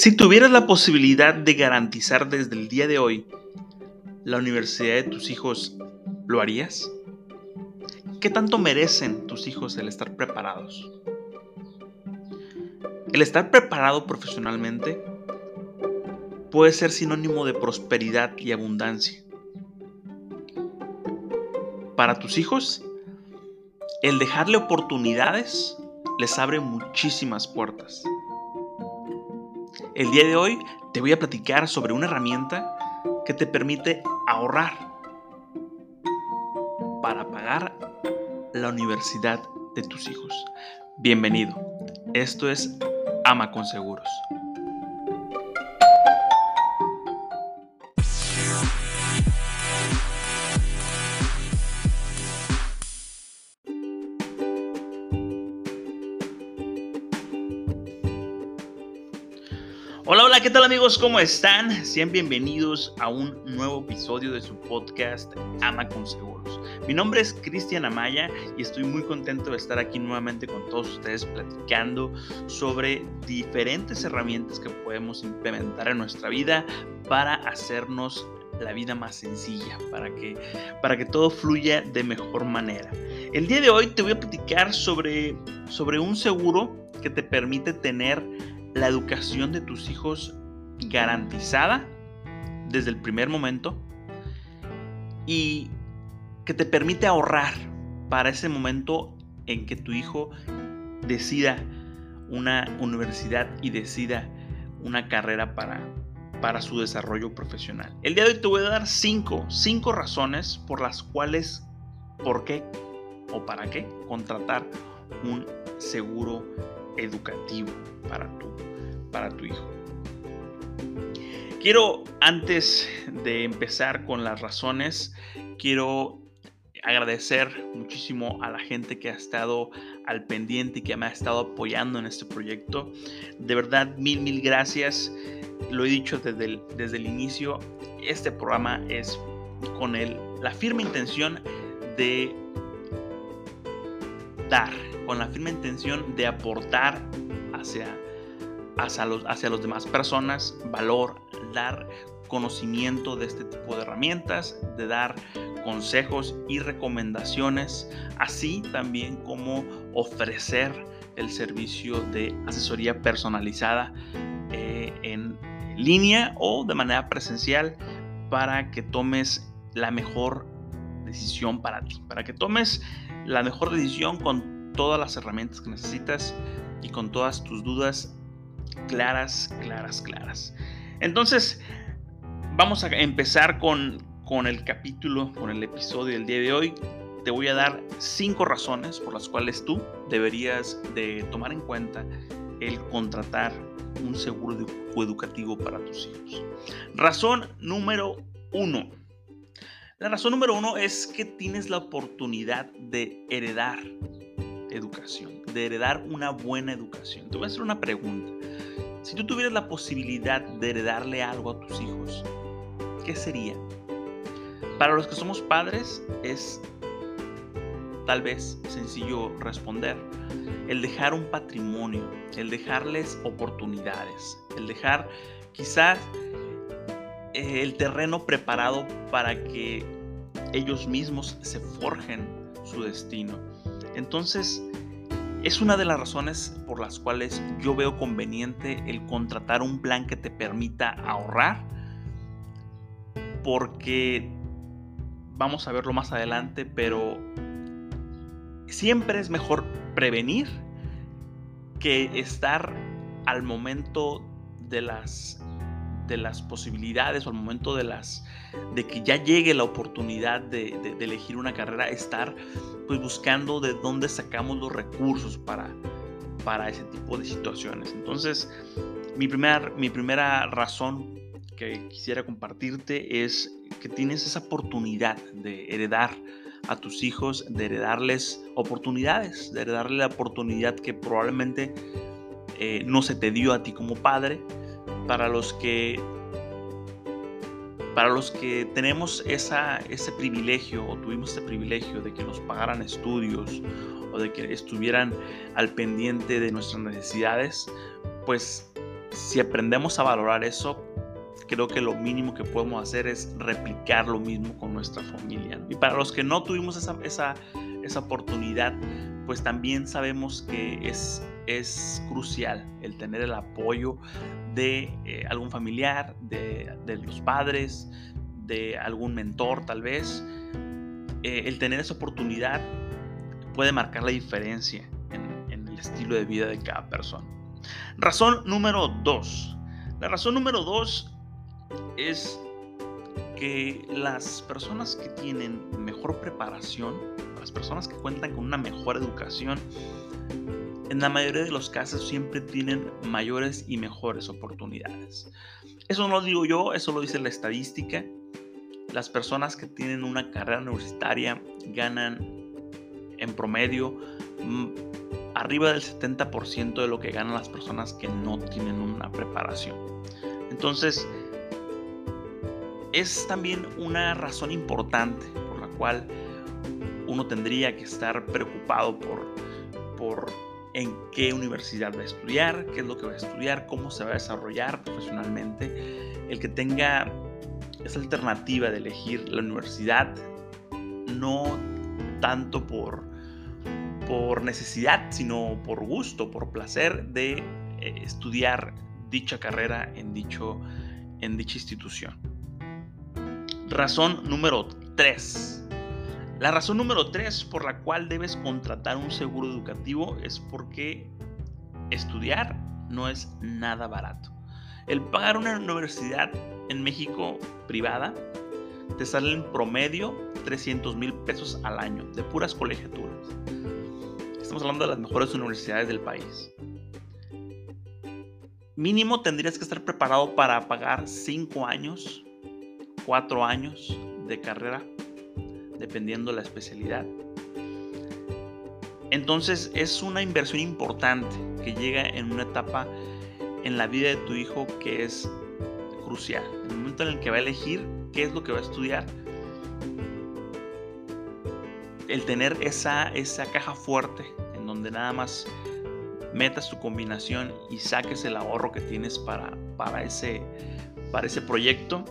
Si tuvieras la posibilidad de garantizar desde el día de hoy la universidad de tus hijos, ¿lo harías? ¿Qué tanto merecen tus hijos el estar preparados? El estar preparado profesionalmente puede ser sinónimo de prosperidad y abundancia. Para tus hijos, el dejarle oportunidades les abre muchísimas puertas. El día de hoy te voy a platicar sobre una herramienta que te permite ahorrar para pagar la universidad de tus hijos. Bienvenido. Esto es Ama con Seguros. ¿Qué tal amigos? ¿Cómo están? Sean bienvenidos a un nuevo episodio de su podcast Ama con Seguros. Mi nombre es Cristian Amaya y estoy muy contento de estar aquí nuevamente con todos ustedes platicando sobre diferentes herramientas que podemos implementar en nuestra vida para hacernos la vida más sencilla, para que, para que todo fluya de mejor manera. El día de hoy te voy a platicar sobre, sobre un seguro que te permite tener la educación de tus hijos garantizada desde el primer momento y que te permite ahorrar para ese momento en que tu hijo decida una universidad y decida una carrera para, para su desarrollo profesional. El día de hoy te voy a dar cinco, cinco razones por las cuales, por qué o para qué contratar un seguro educativo para tu, para tu hijo. Quiero, antes de empezar con las razones, quiero agradecer muchísimo a la gente que ha estado al pendiente y que me ha estado apoyando en este proyecto. De verdad, mil, mil gracias. Lo he dicho desde el, desde el inicio, este programa es con el, la firme intención de dar, con la firme intención de aportar hacia, hacia, los, hacia los demás personas valor, dar conocimiento de este tipo de herramientas, de dar consejos y recomendaciones, así también como ofrecer el servicio de asesoría personalizada eh, en línea o de manera presencial para que tomes la mejor decisión para ti, para que tomes la mejor decisión con todas las herramientas que necesitas y con todas tus dudas claras, claras, claras. Entonces, vamos a empezar con, con el capítulo, con el episodio del día de hoy. Te voy a dar cinco razones por las cuales tú deberías de tomar en cuenta el contratar un seguro educativo para tus hijos. Razón número uno. La razón número uno es que tienes la oportunidad de heredar educación, de heredar una buena educación. Te voy a hacer una pregunta. Si tú tuvieras la posibilidad de heredarle algo a tus hijos, ¿qué sería? Para los que somos padres es tal vez sencillo responder. El dejar un patrimonio, el dejarles oportunidades, el dejar quizás eh, el terreno preparado para que ellos mismos se forjen su destino. Entonces, es una de las razones por las cuales yo veo conveniente el contratar un plan que te permita ahorrar, porque vamos a verlo más adelante, pero siempre es mejor prevenir que estar al momento de las de las posibilidades o al momento de las de que ya llegue la oportunidad de, elegir una carrera, estar pues buscando de dónde sacamos los recursos para, para ese tipo de situaciones. Entonces, mi, primer, mi primera razón que quisiera compartirte es que tienes esa oportunidad de heredar a tus hijos, de heredarles oportunidades, de heredarle la oportunidad que probablemente eh, no se te dio a ti como padre, para los que para los que tenemos esa, ese privilegio o tuvimos ese privilegio de que nos pagaran estudios o de que estuvieran al pendiente de nuestras necesidades, pues si aprendemos a valorar eso, creo que lo mínimo que podemos hacer es replicar lo mismo con nuestra familia. Y para los que no tuvimos esa, esa, esa oportunidad, pues también sabemos que es, es crucial el tener el apoyo de eh, algún familiar, de, los padres, de algún mentor tal vez. Eh, el tener esa oportunidad puede marcar la diferencia en, en el estilo de vida de cada persona. Razón número dos. La razón número dos es que las personas que tienen mejor preparación, las personas que cuentan con una mejor educación, en la mayoría de los casos siempre tienen mayores y mejores oportunidades. Eso no lo digo yo, eso lo dice la estadística. Las personas que tienen una carrera universitaria ganan en promedio mm, arriba del 70% de lo que ganan las personas que no tienen una preparación. Entonces, es también una razón importante por la cual uno tendría que estar preocupado por, por en qué universidad va a estudiar, qué es lo que va a estudiar, cómo se va a desarrollar profesionalmente. El que tenga esa alternativa de elegir la universidad, no tanto por, por necesidad, sino por gusto, por placer de eh, estudiar dicha carrera en, dicho, en dicha institución. Razón número 3. La razón número 3 por la cual debes contratar un seguro educativo es porque estudiar no es nada barato. El pagar una universidad en México privada te sale en promedio 300 mil pesos al año de puras colegiaturas. Estamos hablando de las mejores universidades del país. Mínimo tendrías que estar preparado para pagar 5 años cuatro años de carrera, dependiendo la especialidad. Entonces es una inversión importante que llega en una etapa en la vida de tu hijo que es crucial. El momento en el que va a elegir qué es lo que va a estudiar, el tener esa, esa caja fuerte en donde nada más metas tu combinación y saques el ahorro que tienes para, para, ese, para ese proyecto,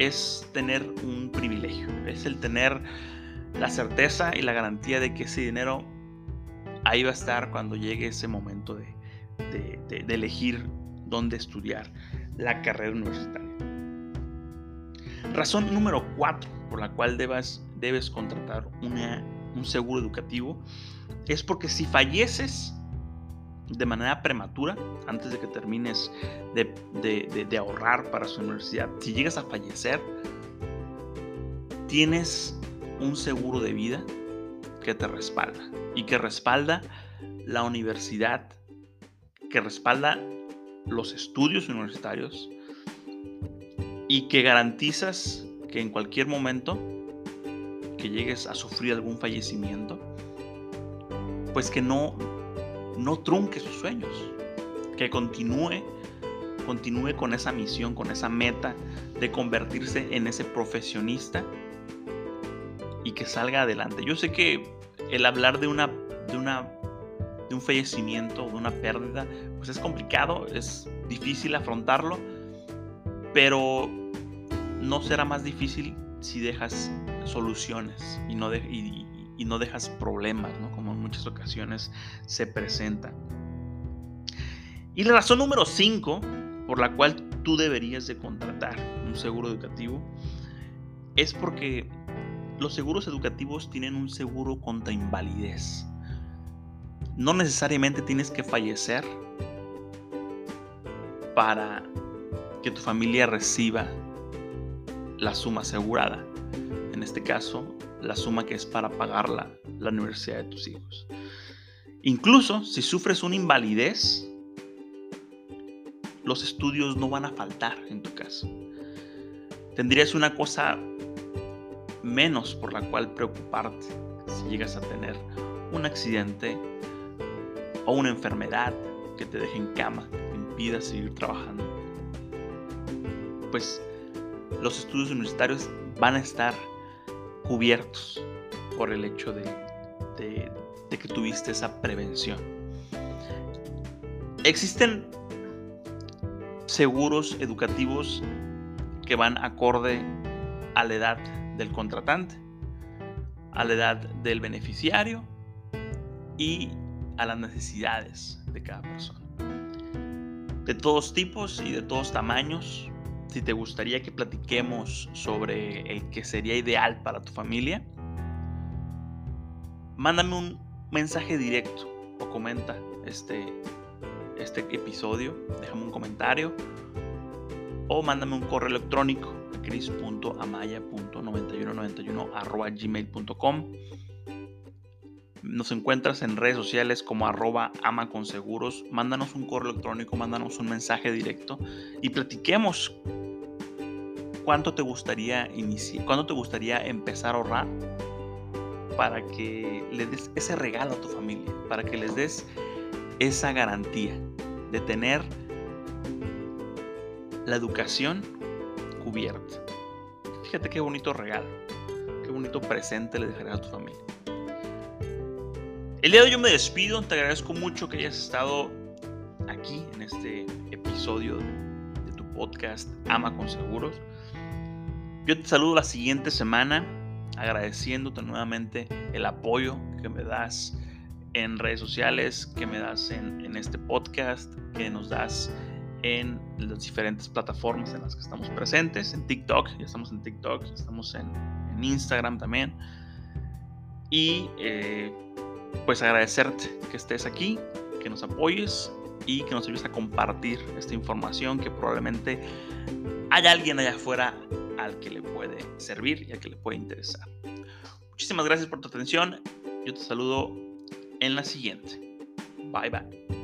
es tener un privilegio, es el tener la certeza y la garantía de que ese dinero ahí va a estar cuando llegue ese momento de, elegir dónde estudiar la carrera universitaria. Razón número cuatro por la cual debas, debes contratar un seguro educativo es porque si falleces de manera prematura, antes de que termines de, ahorrar para su universidad, si llegas a fallecer, tienes un seguro de vida que te respalda y que respalda la universidad, que respalda los estudios universitarios y que garantizas que en cualquier momento que llegues a sufrir algún fallecimiento, pues que no no trunque sus sueños, que continúe, continúe con esa misión, con esa meta de convertirse en ese profesionista y que salga adelante. Yo sé que el hablar de una, de una, de un fallecimiento, de una pérdida, pues es complicado, es difícil afrontarlo, pero no será más difícil si dejas soluciones y no, y no dejas problemas, ¿no? Muchas ocasiones se presenta. Y la razón número 5 por la cual tú deberías de contratar un seguro educativo es porque los seguros educativos tienen un seguro contra invalidez. No necesariamente tienes que fallecer para que tu familia reciba la suma asegurada. En este caso, la suma que es para pagar la, la universidad de tus hijos. Incluso si sufres una invalidez, los estudios no van a faltar en tu caso. Tendrías una cosa menos por la cual preocuparte si llegas a tener un accidente o una enfermedad que te deje en cama, que te impida seguir trabajando. Pues los estudios universitarios van a estar cubiertos por el hecho de, que tuviste esa prevención. Existen seguros educativos que van acorde a la edad del contratante, a la edad del beneficiario y a las necesidades de cada persona. De todos tipos y de todos tamaños, si te gustaría que platiquemos sobre el que sería ideal para tu familia, mándame un mensaje directo o comenta este, este episodio, déjame un comentario o mándame un correo electrónico a cris.amaya.9191 Nos encuentras en redes sociales como arroba ama. Mándanos un correo electrónico, mándanos un mensaje directo y platiquemos cuánto te gustaría iniciar, cuánto te gustaría empezar a ahorrar para que le des ese regalo a tu familia, para que les des esa garantía de tener la educación cubierta. Fíjate qué bonito regalo, qué bonito presente le dejarás a tu familia. El día de hoy yo me despido, te agradezco mucho que hayas estado aquí en este episodio de tu podcast Ama con Seguros. Yo te saludo la siguiente semana agradeciéndote nuevamente el apoyo que me das en redes sociales, que me das en, este podcast, que nos das en las diferentes plataformas en las que estamos presentes, en TikTok, ya estamos en TikTok, estamos en, Instagram también. Y eh, pues agradecerte que estés aquí, que nos apoyes y que nos ayudes a compartir esta información que probablemente hay alguien allá afuera al que le puede servir y al que le puede interesar. Muchísimas gracias por tu atención. Yo te saludo en la siguiente. Bye bye.